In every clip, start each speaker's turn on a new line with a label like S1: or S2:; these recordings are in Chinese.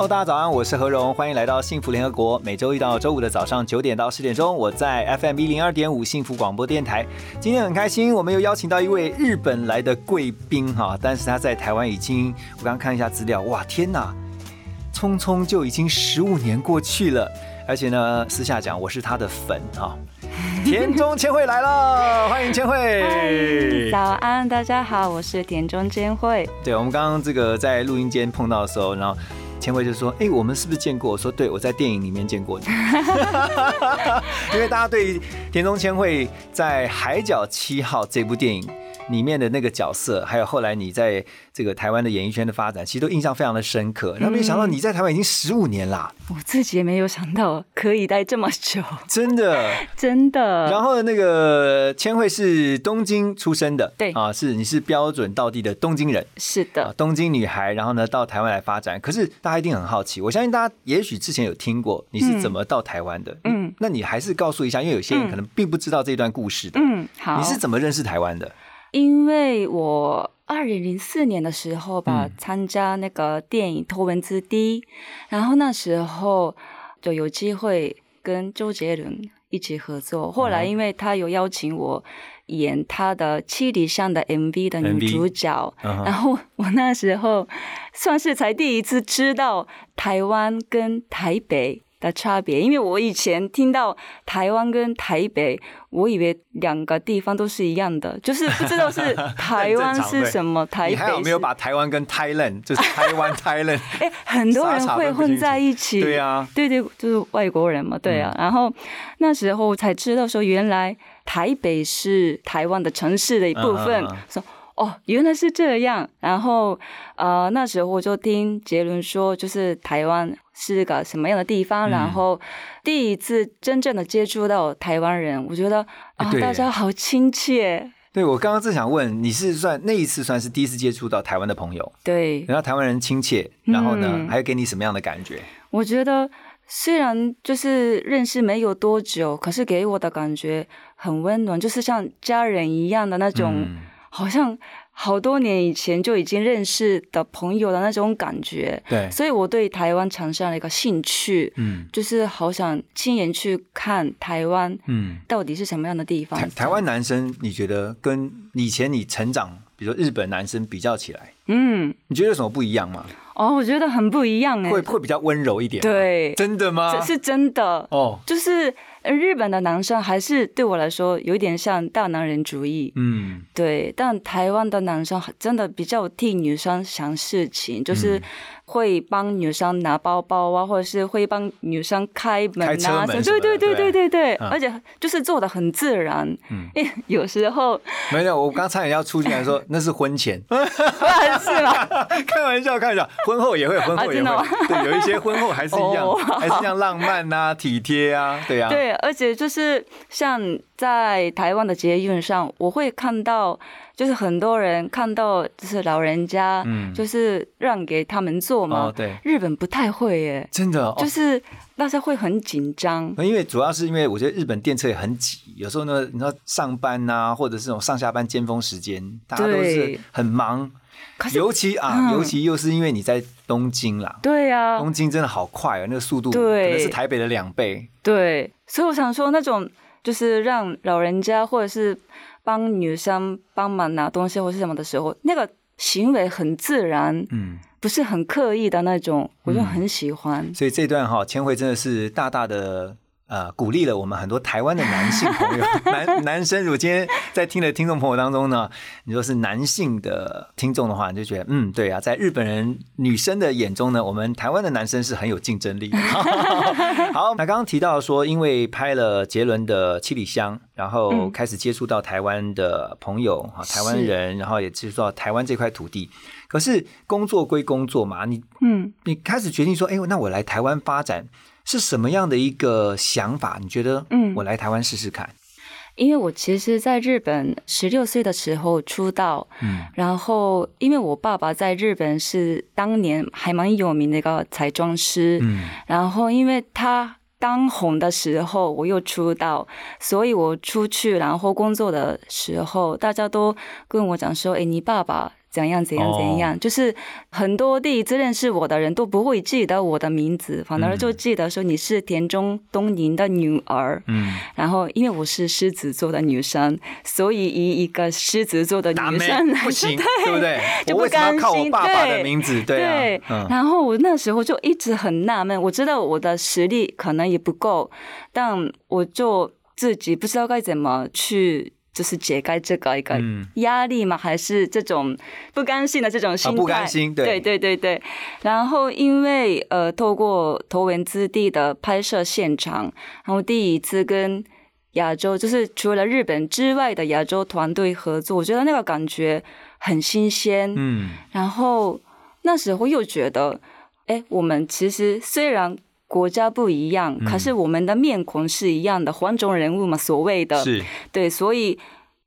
S1: Hello，大家早安，我是何荣，欢迎来到幸福联合国。每周一到周五的早上九点到十点钟，我在 FM 一零二点五幸福广播电台。今天很开心，我们又邀请到一位日本来的贵宾哈，但是他在台湾已经，我刚刚看一下资料，哇，天哪，匆匆就已经十五年过去了。而且呢，私下讲，我是他的粉哈。田中千惠来了，欢迎千惠。
S2: 早安，大家好，我是田中千惠。
S1: 对，我们刚刚这个在录音间碰到的时候，然后千惠就说：“哎、我们是不是见过？”我说：“对，我在电影里面见过你。” 因为大家对田中千惠在《海角七号》这部电影里面的那个角色，还有后来你在这个台湾的演艺圈的发展，其实都印象非常的深刻。然后没想到你在台湾已经十五年啦，
S2: 我自己也没有想到可以待这么久，
S1: 真的。
S2: 真的。
S1: 然后那个千惠是东京出生的，
S2: 对
S1: 啊，是你是标准道地的东京人。
S2: 是的
S1: 啊，，东京女孩，然后呢到台湾来发展。可是大家一定很好奇，我相信大家也许之前有听过你是怎么到台湾的，嗯
S2: 嗯，
S1: 那你还是告诉一下，因为有些人可能并不知道这段故事的。
S2: 嗯，好。
S1: 你是怎么认识台湾的？
S2: 因为我二零零四年的时候吧，
S1: 嗯
S2: 参加那个电影《头文字 D》，然后那时候就有机会跟周杰伦一起合作。后来因为他有邀请我演他的《七里香》的 MV 的女主角，然后我那时候算是才第一次知道台湾跟台北。的差别，因为我以前听到台湾跟台北，我以为两个地方都是一样的，就是不知道是 台湾是什么，台北
S1: 你还有没有把台湾跟 Thailand 就是台湾 Thailand？
S2: 哎，很多人会混在一起。
S1: 对啊，
S2: 对对，就是外国人嘛，对啊。然后那时候才知道说，原来台北是台湾的城市的一部分
S1: 说嗯嗯。
S2: 说哦，原来是这样。然后呃，那时候我就听杰伦说，就是台湾是个什么样的地方。
S1: 嗯
S2: 然后第一次真正的接触到台湾人，我觉得啊、大家好亲切。
S1: 对我刚刚正想问，你是算那一次算是第一次接触到台湾的朋友，
S2: 对，
S1: 然后台湾人亲切，然后呢，
S2: 嗯
S1: 还有给你什么样的感觉？
S2: 我觉得虽然就是认识没有多久，可是给我的感觉很温暖，就是像家人一样的那种，
S1: 嗯
S2: 好像好多年以前就已经认识的朋友的那种感觉。
S1: 对，
S2: 所以我对台湾产生了一个兴趣，
S1: 嗯
S2: 就是好想亲眼去看台湾
S1: 嗯。
S2: 到底是什么样的地方。
S1: 台台湾男生，你觉得跟以前你成长，比如说日本男生比较起来，
S2: 嗯，
S1: 你觉得有什么不一样吗？
S2: 哦，我觉得很不一样哎。
S1: 会会比较温柔一点？
S2: 对，
S1: 真的吗？
S2: 这是真的。
S1: 哦，
S2: 就是呃日本的男生还是对我来说有点像大男人主义，
S1: 嗯，
S2: 对，但台湾的男生真的比较替女生想事情，就是
S1: 嗯
S2: 会帮女生拿包包啊，或者是会帮女生开门啊，对对对对对对，
S1: 嗯。
S2: 而且就是做的很自然。
S1: 嗯。
S2: 嗯，有时候
S1: 没有，我刚差点要出进来说 那是婚前，
S2: 是吗？
S1: 开玩笑，开玩笑，婚后也会，婚后也会，对，有一些婚后还是一样
S2: 哦，
S1: 还是一样浪漫呐、体贴啊，对啊，
S2: 对，而且就是像在台湾的捷运上，我会看到，就是很多人看到就是老人家，
S1: 嗯。
S2: 就是让给他们坐嘛。
S1: 哦，对，
S2: 日本不太会耶，
S1: 真的，哦？
S2: 就是大家会很紧张。
S1: 因为主要是因为我觉得日本电车也很挤，有时候呢，你知道上班呐、或者是这种上下班尖峰时间，大家都是很忙，尤其啊，
S2: 嗯。
S1: 尤其又是因为你在东京啦，
S2: 对啊，
S1: 东京真的好快啊，那个速度可
S2: 对
S1: 能是台北的两倍。
S2: 对，所以我想说，那种就是让老人家或者是帮女生帮忙拿东西或是什么的时候，那个行为很自然，
S1: 嗯，
S2: 不是很刻意的那种，我就很喜欢。
S1: 所以这段哈，千惠真的是大大的呃鼓励了我们很多台湾的男性朋友，男男生。如果今天在听的听众朋友当中呢，你说是男性的听众的话，你就觉得嗯，对啊，在日本人女生的眼中呢，我们台湾的男生是很有竞争力的。好，那刚刚提到说，因为拍了杰伦的《七里香》，然后开始接触到台湾的朋友啊，台湾人，然后也接触到台湾这块土地。可是工作归工作嘛，你
S2: 嗯，
S1: 你开始决定说，哎，那我来台湾发展是什么样的一个想法？你觉得，
S2: 嗯
S1: 我来台湾试试看，
S2: 因为我其实在日本十六岁的时候出道，
S1: 嗯
S2: 然后因为我爸爸在日本是当年还蛮有名的一个彩妆师，
S1: 嗯
S2: 然后因为他当红的时候，我又出道，所以我出去然后工作的时候，大家都跟我讲说：“哎，你爸爸。”怎样怎样怎样，就是很多第一次认识我的人都不会记得我的名字，反而就记得说你是田中东宁的女儿。
S1: 嗯，
S2: 然后因为我是狮子座的女生，所以以一个狮子座的女生来
S1: 不行，
S2: 说
S1: 对不对？
S2: 就 不
S1: 我为什么要
S2: 甘
S1: 靠我
S2: 心
S1: 爸爸的
S2: 对
S1: 名字？对啊，
S2: 对，
S1: 嗯
S2: 然后我那时候就一直很纳闷，我知道我的实力可能也不够，但我就自己不知道该怎么去，就是解开这个一个
S1: 嗯
S2: 压力嘛，还是这种不甘心的这种心态。
S1: 啊不甘心对
S2: 对对对对。然后因为呃，透过头文字 D 的拍摄现场，然后第一次跟。亚洲就是除了日本之外的亚洲团队合作，我觉得那个感觉很新鲜。
S1: 嗯
S2: 然后那时候又觉得，哎，我们其实虽然国家不一样，
S1: 嗯。
S2: 可是我们的面孔是一样的，黄种人物嘛，所谓的。
S1: 是。
S2: 对，所以。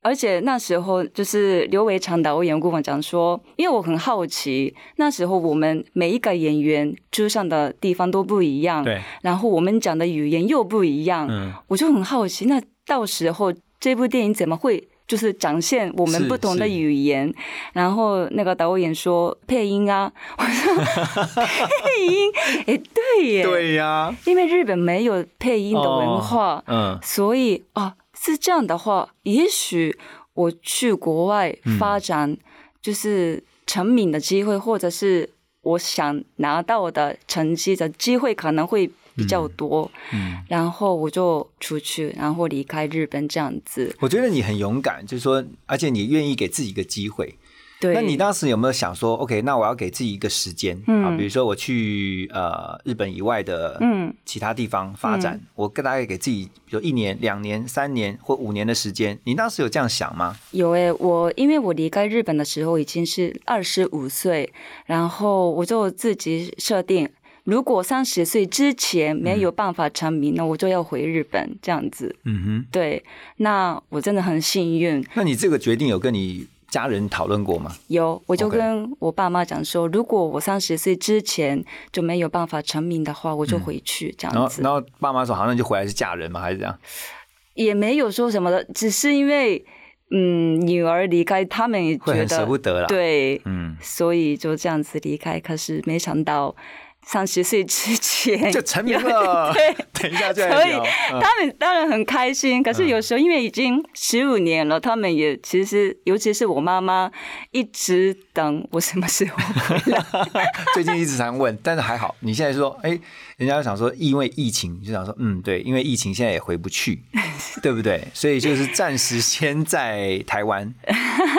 S2: 而且那时候就是刘伟强导演跟我讲说，因为我很好奇，那时候我们每一个演员出上的地方都不一样，
S1: 对，
S2: 然后我们讲的语言又不一样，
S1: 嗯。
S2: 我就很好奇，那到时候这部电影怎么会就是展现我们不同的语言？然后那个导演说配音啊，我说配音，哎，对耶，
S1: 对呀，
S2: 因为日本没有配音的文化，
S1: 嗯。
S2: 所以啊是这样的话，也许我去国外发展，就是成名的机会，或者是我想拿到的成绩的机会，可能会比较多。
S1: 嗯，
S2: 然后我就出去，然后离开日本这样子。
S1: 我觉得你很勇敢，就是说，而且你愿意给自己一个机会。
S2: 对，
S1: 那你当时有没有想说，OK，那我要给自己一个时间、
S2: 嗯
S1: 啊？比如说我去呃日本以外的
S2: 嗯
S1: 其他地方发展，我大概给自己，比如一年、两年、三年或五年的时间。你当时有这样想吗？
S2: 有诶、我因为我离开日本的时候已经是二十五岁，然后我就自己设定，如果三十岁之前没有办法成名，那我就要回日本这样子。
S1: 嗯哼，
S2: 对，那我真的很幸运，
S1: 那你这个决定有跟你家人讨论过吗？
S2: 有我就跟我爸妈讲说，如果我三十岁之前就没有办法成名的话，我就回去这样子。
S1: 然后爸妈说，好，像就回来是嫁人吗？还是这样？
S2: 也没有说什么的，只是因为嗯女儿离开，他们也觉
S1: 会很舍不
S2: 得
S1: 得啦。，
S2: 对，
S1: 嗯，
S2: 所以就这样子离开。可是没想到三十岁之前
S1: 就成名了。
S2: 对，
S1: 等一下再
S2: 所以他们当然很开心。可是有时候因为已经十五年了，他们也其实，尤其是我妈妈，一直等我什么时候回来。
S1: 最近一直常问，但是还好，你现在说，哎，人家想说因为疫情，就想说，嗯，对，因为疫情现在也回不去，对不对？所以就是暂时先在台湾。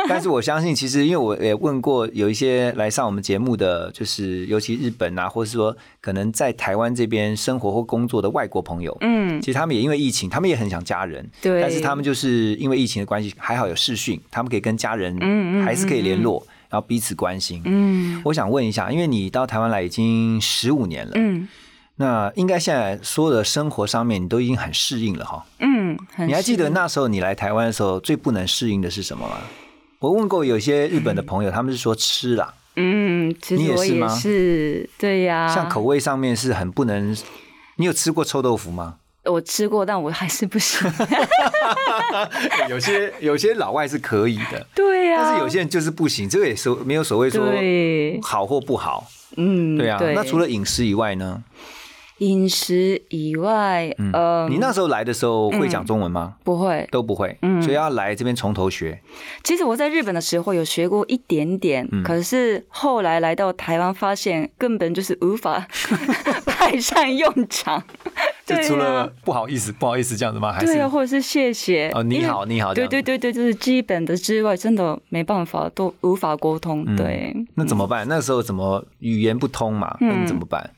S1: 但是我相信，其实因为我也问过有一些来上我们节目的，就是尤其日本啊，或是说可能在台湾这边生活或工作的外国朋友，
S2: 嗯，
S1: 其实他们也因为疫情，他们也很想家人，
S2: 对。
S1: 但是他们就是因为疫情的关系，还好有视讯，他们可以跟家人
S2: 嗯嗯
S1: 还是可以联络，然后彼此关心。
S2: 嗯。
S1: 我想问一下，因为你到台湾来已经十五年了，
S2: 嗯。
S1: 那应该现在所有的生活上面你都已经很适应了哈。
S2: 嗯，
S1: 你还记得那时候你来台湾的时候最不能适应的是什么吗？我问过有些日本的朋友，他们是说吃啦，
S2: 嗯，其
S1: 你
S2: 实我也
S1: 也是
S2: 对呀、
S1: 像口味上面是很不能。你有吃过臭豆腐吗？
S2: 我吃过，但我还是不行。
S1: 有些有些老外是可以的，
S2: 对呀、
S1: 但是有些人就是不行，这个也是没有所谓说，好或不好，
S2: 嗯，
S1: 对啊。那除了饮食以外呢？
S2: 饮食以外，
S1: 嗯，
S2: 呃，
S1: 你那时候来的时候会讲中文吗？
S2: 不会。
S1: 都不会，
S2: 嗯
S1: 所以要来这边从头学。
S2: 其实我在日本的时候有学过一点点，
S1: 嗯
S2: 可是后来来到台湾，发现根本就是无法 派上用场。
S1: 就除了不好意思，不好意思这样子吗？还是
S2: 对啊，或者是谢谢
S1: 哦，你好，你好，这
S2: 对对对对，就是基本的之外，真的没办法，都无法沟通。
S1: 嗯
S2: 对，
S1: 那怎么办？那时候怎么语言不通嘛？那你怎么办？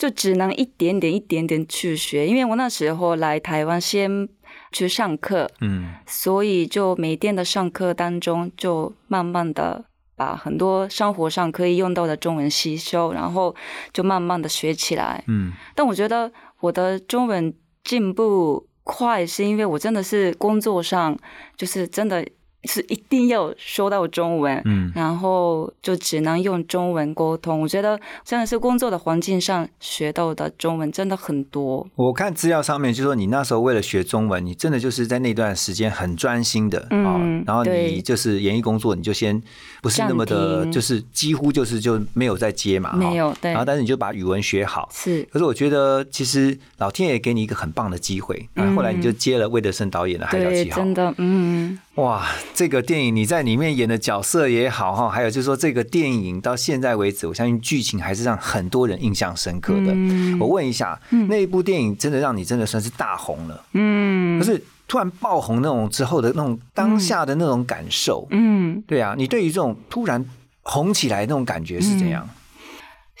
S2: 就只能一点点、一点点去学。因为我那时候来台湾先去上课，
S1: 嗯
S2: 所以就每天的上课当中，就慢慢的把很多生活上可以用到的中文吸收，然后就慢慢的学起来。
S1: 嗯
S2: 但我觉得我的中文进步快，是因为我真的是工作上就是真的是一定要说到中文，
S1: 嗯
S2: 然后就只能用中文沟通。我觉得真的是工作的环境上学到的中文真的很多。
S1: 我看资料上面就说你那时候为了学中文，你真的就是在那段时间很专心的啊、
S2: 嗯
S1: 然后你就是演艺工作，你就先不是那么的，就是几乎就是就没有再接嘛，
S2: 没有对
S1: 然后但是你就把语文学好。
S2: 是
S1: 可是我觉得，其实老天爷给你一个很棒的机会，然后后来你就接了魏德胜导演的《海角
S2: 对，
S1: 七号》。
S2: 真的，嗯，
S1: 哇，这个电影你在里面演的角色也好哈，还有就是说这个电影到现在为止，我相信剧情还是让很多人印象深刻的。
S2: 嗯。
S1: 我问一下，那一部电影真的让你真的算是大红了，
S2: 嗯。
S1: 可是突然爆红那种之后的那种当下的那种感受，
S2: 嗯，
S1: 对啊，你对于这种突然红起来那种感觉是怎样？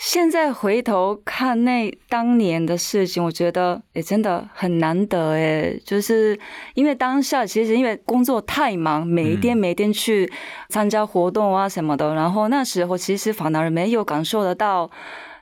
S2: 现在回头看那当年的事情，我觉得也真的很难得哎，就是因为当下其实因为工作太忙，每一天每一天去参加活动啊什么的，然后那时候其实反而没有感受得到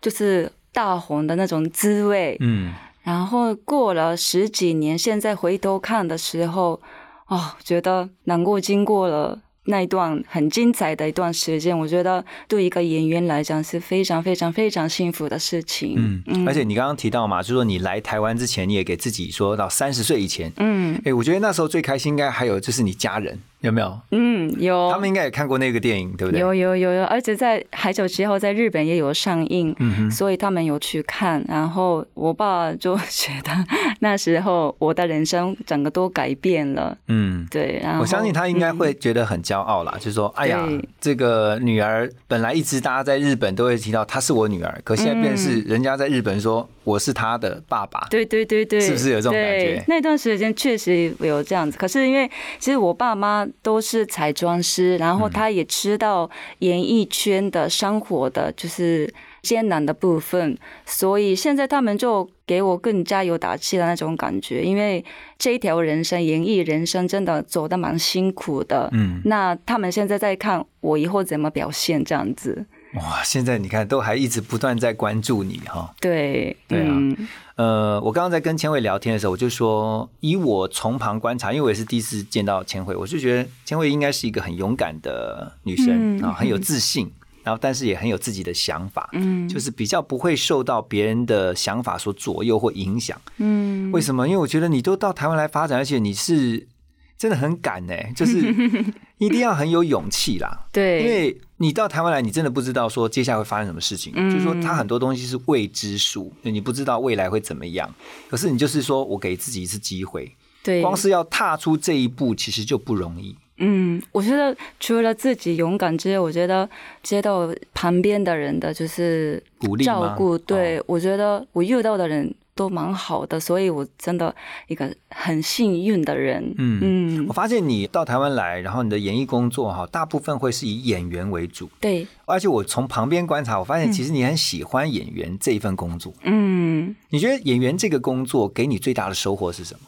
S2: 就是大红的那种滋味。
S1: 嗯
S2: 然后过了十几年，现在回头看的时候，哦，觉得难过经过了那一段很精彩的一段时间，我觉得对一个演员来讲是非常非常非常幸福的事情。
S1: 嗯，嗯。而且你刚刚提到嘛，就是说你来台湾之前，你也给自己说到三十岁以前，
S2: 嗯。
S1: 哎，我觉得那时候最开心应该还有就是你家人有没有？
S2: 嗯，有
S1: 他们应该也看过那个电影，对不对？
S2: 有有有有，而且在《很久之后》在日本也有上映，
S1: 嗯哼，
S2: 所以他们有去看。然后我爸就觉得那时候我的人生整个都改变了。
S1: 嗯。
S2: 对，然后
S1: 我相信他应该
S2: 嗯
S1: 会觉得很骄傲啦，就是说，哎呀，这个女儿本来一直大家在日本都会提到她是我女儿，可现在变是人家在日本说我是她的爸爸。
S2: 对对对对，
S1: 是不是有这种感觉
S2: 对那段时间确实有这样子，可是因为其实我爸妈都是彩妆师，然
S1: 嗯
S2: 后他也知道演艺圈的生活的就是艰难的部分，所以现在他们就给我更加有打气的那种感觉，因为这一条人生，演艺人生真的走得蛮辛苦的。
S1: 嗯，
S2: 那他们现在在看我以后怎么表现，这样子。
S1: 哇，现在你看都还一直不断在关注你哈。
S2: 对，
S1: 对啊
S2: 嗯
S1: 呃，我刚刚在跟千惠聊天的时候，我就说，以我从旁观察，因为我也是第一次见到千惠，我就觉得千惠应该是一个很勇敢的女生
S2: 嗯
S1: 啊，很有自信，然后但是也很有自己的想法，
S2: 嗯
S1: 就是比较不会受到别人的想法所左右或影响。
S2: 嗯，
S1: 为什么？因为我觉得你都到台湾来发展，而且你是真的很敢呢、就是 一定要很有勇气啦。
S2: 对，
S1: 因为你到台湾来，你真的不知道说接下来会发生什么事情，
S2: 嗯
S1: 就是说它很多东西是未知数，你不知道未来会怎么样。可是你就是说我给自己一次机会，
S2: 对，
S1: 光是要踏出这一步，其实就不容易。
S2: 嗯，我觉得除了自己勇敢之外，我觉得接到旁边的人的就是
S1: 鼓励
S2: 照顾。对、
S1: 哦
S2: 我觉得我遇到的人都蛮好的，所以我真的一个很幸运的人。
S1: 嗯
S2: 嗯
S1: 我，发现你到台湾来，然后你的演艺工作哈，大部分会是以演员为主，
S2: 对，
S1: 而且我从旁边观察，我发现其实你很喜欢演员这一份工作。
S2: 嗯，
S1: 你觉得演员这个工作给你最大的收获是什么？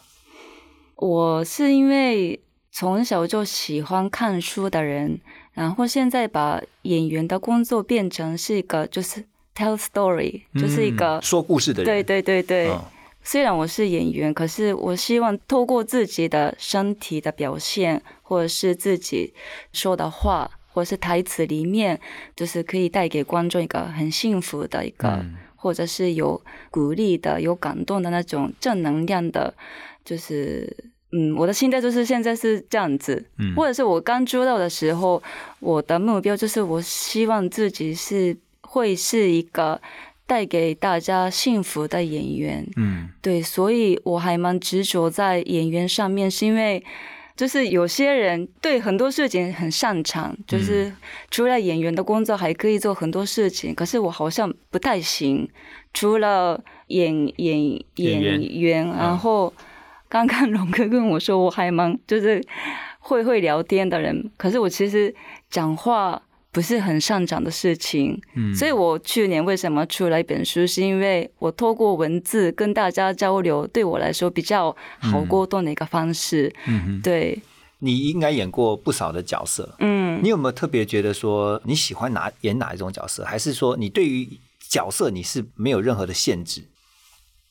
S2: 我是因为从小就喜欢看书的人，然后现在把演员的工作变成是一个就是 tell story，、就是一个
S1: 嗯说故事的人。
S2: 对对对对。
S1: 嗯
S2: 虽然我是演员，可是我希望透过自己的身体的表现，或者是自己说的话，或者是台词里面，就是可以带给观众一个很幸福的一个，
S1: 嗯
S2: 或者是有鼓励的、有感动的那种正能量的，就是。嗯，我的心态就是现在是这样子，
S1: 嗯
S2: 或者是我刚出道的时候，我的目标就是我希望自己是会是一个带给大家幸福的演员。
S1: 嗯
S2: 对，所以我还蛮执着在演员上面，是因为就是有些人对很多事情很擅长，就是除了演员的工作还可以做很多事情，可是我好像不太行。除了演演
S1: 演员
S2: 演员，然后刚刚龙哥跟我说我还蛮就是会会聊天的人，可是我其实讲话不是很擅长的事情，
S1: 嗯。
S2: 所以我去年为什么出了一本书，是因为我透过文字跟大家交流，对我来说比较好沟通的一个方式。
S1: 嗯哼，
S2: 对，
S1: 你应该演过不少的角色，
S2: 嗯，
S1: 你有没有特别觉得说你喜欢哪演哪一种角色，还是说你对于角色你是没有任何的限制？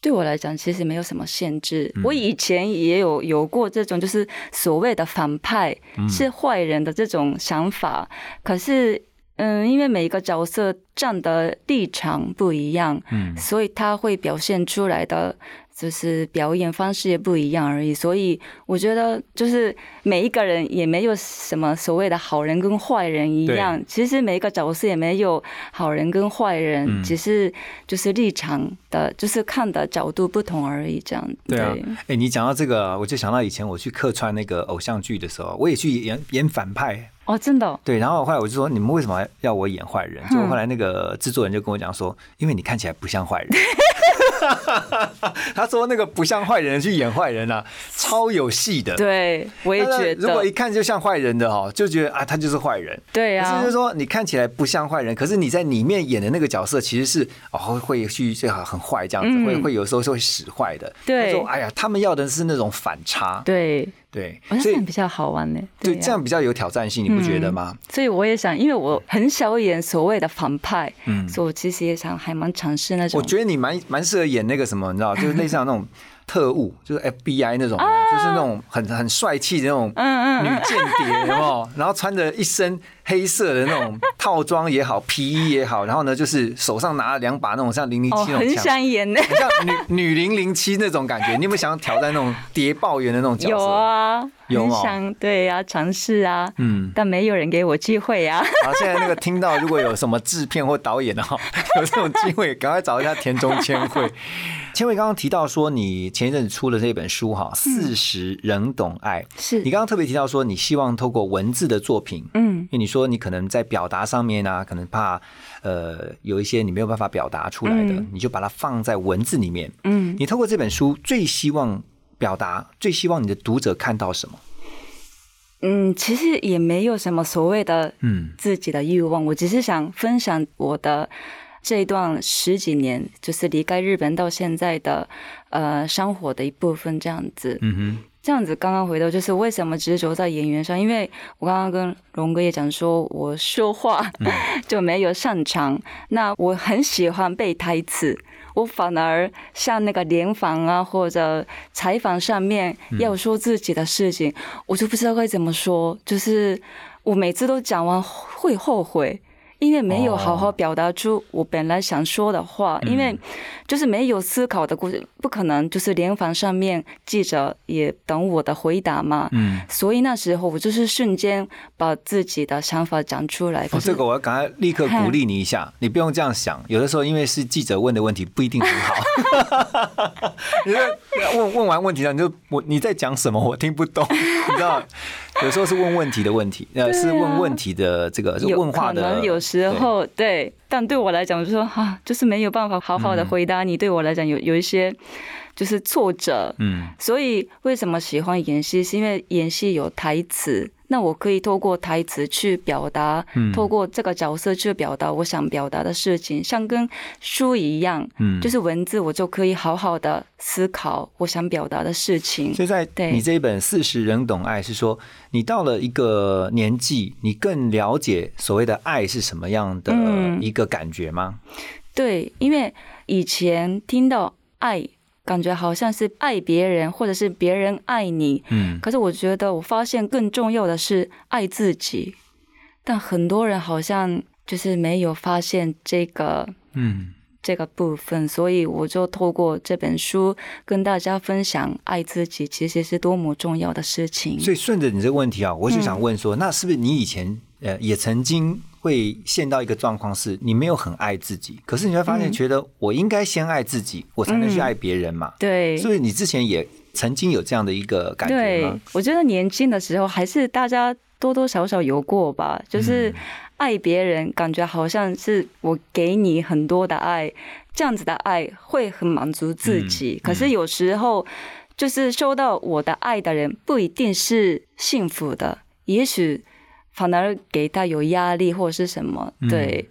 S2: 对我来讲，其实没有什么限制。
S1: 嗯
S2: 我以前也有有过这种，就是所谓的反派
S1: 嗯
S2: 是坏人的这种想法。可是，嗯，因为每一个角色站的立场不一样，
S1: 嗯
S2: 所以他会表现出来的就是表演方式也不一样而已。所以我觉得，就是每一个人也没有什么所谓的好人跟坏人一样。其实每一个角色也没有好人跟坏人，
S1: 嗯
S2: 只是就是立场的，就是看的角度不同而已。这样
S1: 对啊，哎、你讲到这个，我就想到以前我去客串那个偶像剧的时候，我也去演演反派。
S2: 哦，真的哦、
S1: 对，然后后来我就说，你们为什么要我演坏人？结果后来那个制作人就跟我讲说，因为你看起来不像坏人。他说那个不像坏人去演坏人啊，超有戏的。
S2: 对，我也觉得，
S1: 如果一看就像坏人的哦，就觉得啊，他就是坏人。
S2: 对啊
S1: 就是，说你看起来不像坏人，可是你在里面演的那个角色其实是哦会去最好很坏这样子，
S2: 嗯
S1: 会会有时候是会使坏的。
S2: 对
S1: 他说哎呀，他们要的是那种反差。
S2: 对，
S1: 对，
S2: 我觉得这样比较好玩呢。
S1: 对
S2: 啊
S1: 这样比较有挑战性，你不觉得吗？
S2: 所以我也想，因为我很少演所谓的反派，
S1: 嗯
S2: 所以我其实也想还蛮尝试那种。
S1: 我觉得你蛮蛮适合演那个什么，你知道，就是类似那种特务，就是 FBI 那种的，就是那种很很帅气的那种女间谍，有？然后穿着一身黑色的那种套装也好，皮衣也好，然后呢，就是手上拿了两把那种像零零七那种枪。
S2: 想演呢。
S1: 很像女女零零七那种感觉，你有没有想要挑战那种谍报员的那种角色？
S2: 有啊，
S1: 有哦
S2: 想对啊，尝试啊，
S1: 嗯，
S2: 但没有人给我机会啊。
S1: 好，现在那个听到如果有什么制片或导演的哈，有这种机会，赶快找一下田中千惠。千惠刚刚提到说，你前一阵子出了这本书哈，《四十仍懂爱》。
S2: 是
S1: 你刚刚特别提到说，你希望透过文字的作品，
S2: 嗯
S1: 因为你说你可能在表达上面啊，可能怕呃有一些你没有办法表达出来的，
S2: 嗯
S1: 你就把它放在文字里面。
S2: 嗯，
S1: 你透过这本书，最希望表达，最希望你的读者看到什么？
S2: 嗯，其实也没有什么所谓的
S1: 嗯
S2: 自己的欲望，我只是想分享我的这一段十几年，就是离开日本到现在的呃生活的一部分，这样子。
S1: 嗯哼，
S2: 这样子刚刚回到就是为什么执着在演员上，因为我刚刚跟龙哥也讲说，我说话 就没有擅长，那我很喜欢背台词。我反而像那个联访啊，或者采访上面要说自己的事情，我就不知道该怎么说。就是我每次都讲完会后悔，因为没有好好表达出我本来想说的话，因为就是没有思考的过程，不可能就是联访上面记者也等我的回答嘛。
S1: 嗯。
S2: 所以那时候我就是瞬间把自己的想法讲出来。
S1: 哦，这个我要赶快立刻鼓励你一下，你不用这样想。有的时候因为是记者问的问题，不一定很好。你在问问完问题了，你就我你在讲什么？我听不懂，你知道？有时候是问问题的问题，呃，是问问题的这个问话的。
S2: 时候对，但对我来讲，我就说啊，就是没有办法好好的回答你。对我来讲，有有一些就是挫折。
S1: 嗯
S2: 所以为什么喜欢演戏？是因为演戏有台词，那我可以透过台词去表达，
S1: 嗯
S2: 透过这个角色去表达我想表达的事情，像跟书一样，
S1: 嗯，
S2: 就是文字，我就可以好好的思考我想表达的事情。
S1: 所以在
S2: 对
S1: 你这一本《四十人懂爱》是说，你到了一个年纪，你更了解所谓的爱是什么样的
S2: 嗯
S1: 一个感觉吗？
S2: 对，因为以前听到爱，感觉好像是爱别人，或者是别人爱你。
S1: 嗯
S2: 可是我觉得，我发现更重要的是爱自己。但很多人好像就是没有发现这个
S1: 嗯。
S2: 这个部分，所以我就透过这本书跟大家分享，爱自己其实是多么重要的事情。
S1: 所以顺着你这个问题啊，我就想问说，那是不是你以前呃也曾经会陷到一个状况，是你没有很爱自己，可是你会发现，
S2: 嗯
S1: 觉得我应该先爱自己，我才能去爱别人嘛？
S2: 对，
S1: 所以你之前也曾经有这样的一个感觉
S2: 对
S1: 吗？，
S2: 我觉得年轻的时候还是大家多多少少有过吧，就是爱别人，感觉好像是我给你很多的爱，这样子的爱会很满足自己。
S1: 嗯
S2: 可是有时候，就是收到我的爱的人不一定是幸福的，也许反而给他有压力或者是什么。
S1: 嗯
S2: 对，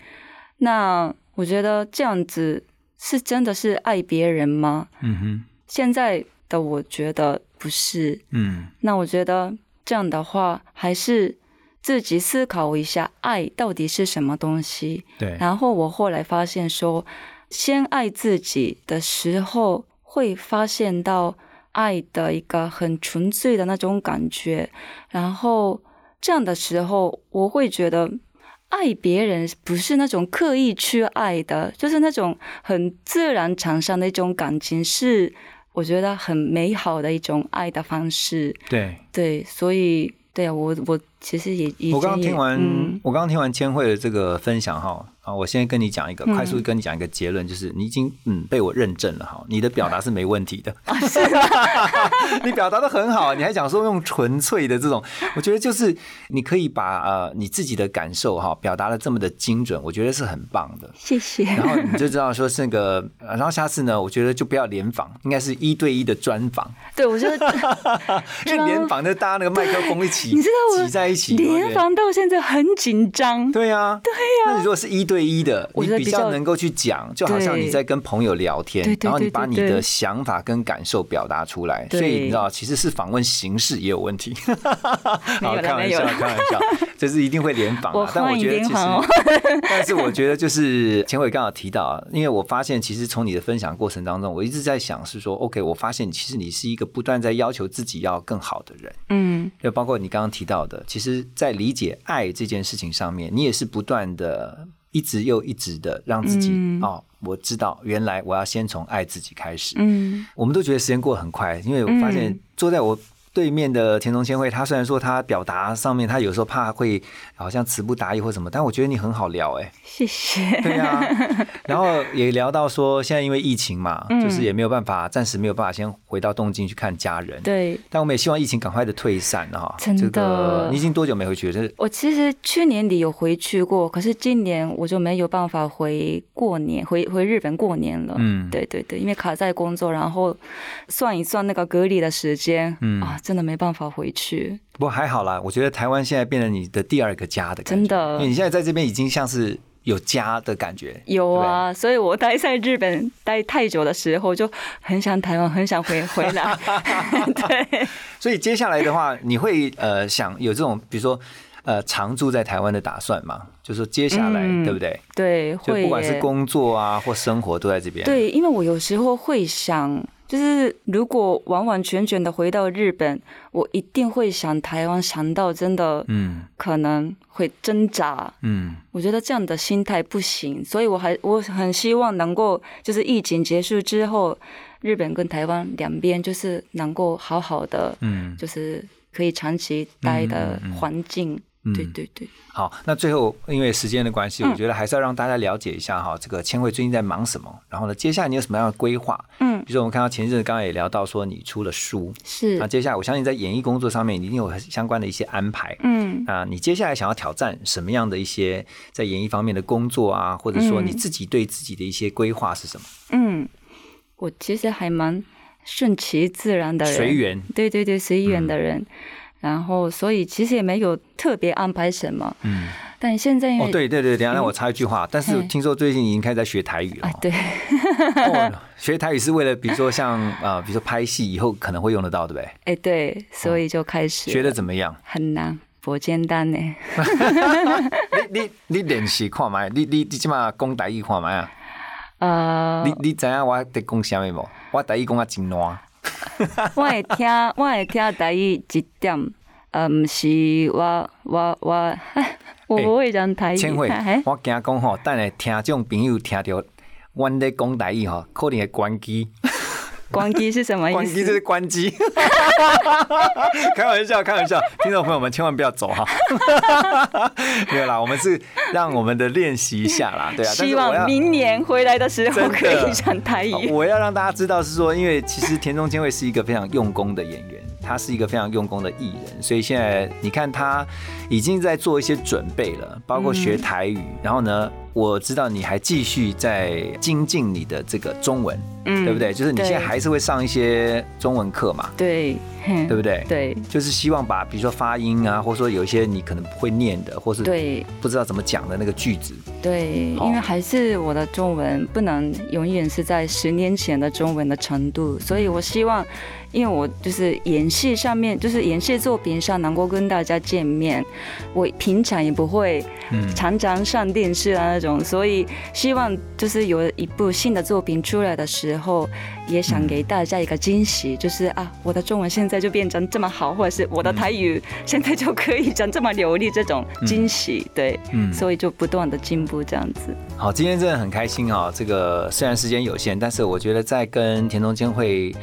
S2: 那我觉得这样子是真的是爱别人吗？
S1: 嗯哼，
S2: 现在的我觉得不是。
S1: 嗯
S2: 那我觉得这样的话，还是自己思考一下，爱到底是什么东西。
S1: 对，
S2: 然后我后来发现说，先爱自己的时候，会发现到爱的一个很纯粹的那种感觉。然后这样的时候，我会觉得。爱别人不是那种刻意去爱的，就是那种很自然产生的一种感情，是我觉得很美好的一种爱的方式。
S1: 对。
S2: 对，所以对啊，我我其实也
S1: 我刚刚听完，
S2: 嗯。
S1: 我刚刚听完千惠的这个分享哈，啊，我现在跟你讲一个，
S2: 嗯。
S1: 快速跟你讲一个结论，就是你已经嗯被我认证了哈，你的表达是没问题的，
S2: 啊
S1: 你表达的很好，你还讲说用纯粹的这种，我觉得就是你可以把呃你自己的感受哈表达的这么的精准，我觉得是很棒的。
S2: 谢谢。
S1: 然后你就知道说是那个，呃然后下次呢，我觉得就不要联访，应该是一对一的专访，
S2: 对我觉得
S1: 因为联访就大家那个麦克风一起，
S2: 你知道我
S1: 挤在一起，
S2: 联防到现在很紧张。
S1: 对呀、对呀、那你如果是一对一的，你比
S2: 较
S1: 较能够去讲，就好像你在跟朋友聊天然后你把你的想法跟感受表达出来，所以你知道，其实是访问形式也有问题。好，开玩笑，开玩笑，这是一定会联访啊。但我觉得其实 但是我觉得就是前伟刚好提到啊，因为我发现其实从你的分享过程当中，我一直在想是说，OK，我发现其实你是一个不断在要求自己要更好的人。
S2: 嗯，
S1: 就包括你刚刚提到的，其实，在理解爱这件事情上面，你也是不断的、一直又一直的让自己、
S2: 嗯。
S1: 哦，我知道原来我要先从爱自己开始。
S2: 嗯，
S1: 我们都觉得时间过得很快，因为我发现
S2: 嗯。
S1: 坐在我对面的田中千惠，他虽然说他表达上面他有时候怕会好像词不达意或什么，但我觉得你很好聊哎、
S2: 谢谢。
S1: 对啊、然后也聊到说，现在因为疫情嘛，
S2: 嗯
S1: 就是也没有办法，暂时没有办法先回到东京去看家人。
S2: 对
S1: 但我们也希望疫情赶快的退散哈。
S2: 真的
S1: 这个你已经多久没回去了？就是
S2: 我其实去年底有回去过，可是今年我就没有办法回过年，回回日本过年了。
S1: 嗯
S2: 对对对，因为卡在工作，然后算一算那个隔离的时间，
S1: 嗯
S2: 啊，真的没办法回去。
S1: 不过还好啦，我觉得台湾现在变成你的第二个家的感觉，
S2: 真的
S1: 因为你现在在这边已经像是有家的感觉。
S2: 有啊，所以我待在日本待太久的时候，就很想台湾，很想回回来。对，
S1: 所以接下来的话，你会呃想有这种比如说呃常住在台湾的打算吗？就是说接下来、
S2: 嗯
S1: 对不对？
S2: 对，会
S1: 就不管是工作啊或生活都在这边。，
S2: 对，因为我有时候会想，就是如果完完全全的回到日本，我一定会想台湾，想到真的
S1: 嗯
S2: 可能会挣扎。
S1: 嗯
S2: 我觉得这样的心态不行，所以我还我很希望能够就是疫情结束之后，日本跟台湾两边就是能够好好的，
S1: 嗯
S2: 就是可以长期待的
S1: 嗯嗯嗯
S2: 环境。
S1: 嗯。
S2: 对对对，
S1: 好，那最后因为时间的关系，
S2: 嗯。
S1: 我觉得还是要让大家了解一下哈，这个千惠最近在忙什么，然后呢，接下来你有什么样的规划？
S2: 嗯，
S1: 比如说我们看到前一阵子刚刚也聊到说你出了书，
S2: 是。
S1: 那，接下来我相信在演艺工作上面你一定有相关的一些安排。
S2: 嗯。
S1: 啊，你接下来想要挑战什么样的一些在演艺方面的工作啊，或者说
S2: 嗯。
S1: 你自己对自己的一些规划是什么？
S2: 嗯，我其实还蛮顺其自然的人，
S1: 随缘，
S2: 对对对，随缘的人。然后，所以其实也没有特别安排什么。
S1: 嗯，
S2: 但现在、
S1: 哦，对对对，等一下让我插一句话，但是
S2: 嘿
S1: 听说最近已经开始在学台语了
S2: 对，
S1: 哦 学台语是为了比如说像啊，比如说拍戏以后可能会用得到，对不对？
S2: 哎对，所以就开始
S1: 学的怎么样？
S2: 很难，不简单呢。
S1: 你你你练习看麦，你你你即马讲台语看麦啊？
S2: 呃，
S1: 你你知影我在讲啥物无？我台语讲啊真烂。
S2: 我会听，我会听台语一点，呃，毋是我我我，哎 我不会讲台语。
S1: 千惠
S2: 哎，
S1: 我惊讲吼，等下听众朋友听着阮咧讲台语吼，可能会关机。
S2: 关机是什么意思
S1: 关机就是
S2: 思？
S1: 关机，开玩笑，开玩笑，听众朋友们千万不要走哈。没有啦，我们是让我们的练习一下啦，对啊。
S2: 希望明年回来的时候可以讲台语。
S1: 我要让大家知道是说，因为其实田中千惠是一个非常用功的演员，他是一个非常用功的艺人，所以现在你看他已经在做一些准备了，包括学台语，然后呢我知道你还继续在精进你的这个中文，
S2: 嗯
S1: 对不对？就是你现在还是会上一些中文课嘛，
S2: 对，
S1: 对不对？
S2: 对。
S1: 就是希望把比如说发音啊，或者说有一些你可能不会念的，或是
S2: 对。
S1: 不知道怎么讲的那个句子，
S2: 对，因为还是我的中文不能永远是在十年前的中文的程度，所以我希望，因为我就是演戏上面，就是演戏作品上能够跟大家见面，我平常也不会
S1: 嗯。
S2: 常常上电视啊那种，所以希望就是有一部新的作品出来的时候，也想给大家一个惊喜，就是啊，我的中文现在就变成这么好，或者是我的台语现在就可以讲这么流利，这种惊喜，对，
S1: 嗯
S2: 所以就不断的进步这样子。
S1: 好，今天真的很开心啊！这个虽然时间有限，但是我觉得在跟田中千惠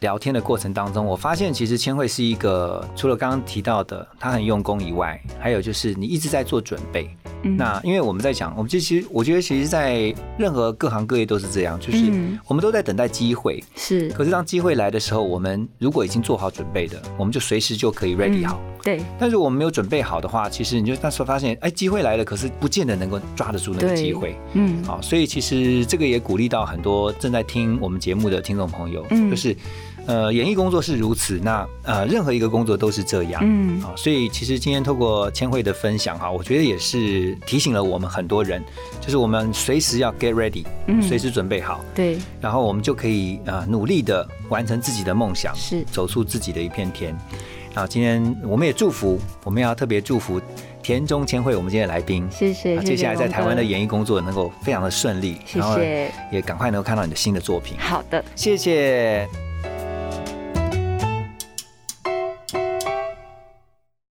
S1: 聊天的过程当中，我发现其实千惠是一个除了刚刚提到的他很用功以外，还有就是你一直在做准备。
S2: 嗯
S1: 那因为我们在讲，我们就其实我觉得其实，在任何各行各业都是这样，就是
S2: 嗯
S1: 我们都在等待机会。
S2: 是，
S1: 可是当机会来的时候，我们如果已经做好准备的，我们就随时就可以 ready 好。
S2: 对。
S1: 但是我们没有准备好的话，其实你就那时候发现，哎，机会来了，可是不见得能够抓得住那个机会。
S2: 嗯。
S1: 好，所以其实这个也鼓励到很多正在听我们节目的听众朋友，
S2: 嗯。
S1: 就是呃，演艺工作是如此，那呃，任何一个工作都是这样。
S2: 嗯。
S1: 好，所以其实今天透过千惠的分享哈，我觉得也是提醒了我们很多人，就是我们随时要 get ready，
S2: 嗯。
S1: 随时准备好，
S2: 对。
S1: 然后我们就可以呃努力的完成自己的梦想，
S2: 是。
S1: 走出自己的一片天。好，今天我们也祝福，我们要特别祝福田中千惠，我们今天的来宾。
S2: 谢谢，
S1: 接下来在台湾的演艺工作能够非常的顺利，
S2: 谢
S1: 然后
S2: 谢，
S1: 也赶快能够看到你的新的作品。
S2: 好的。
S1: 谢谢。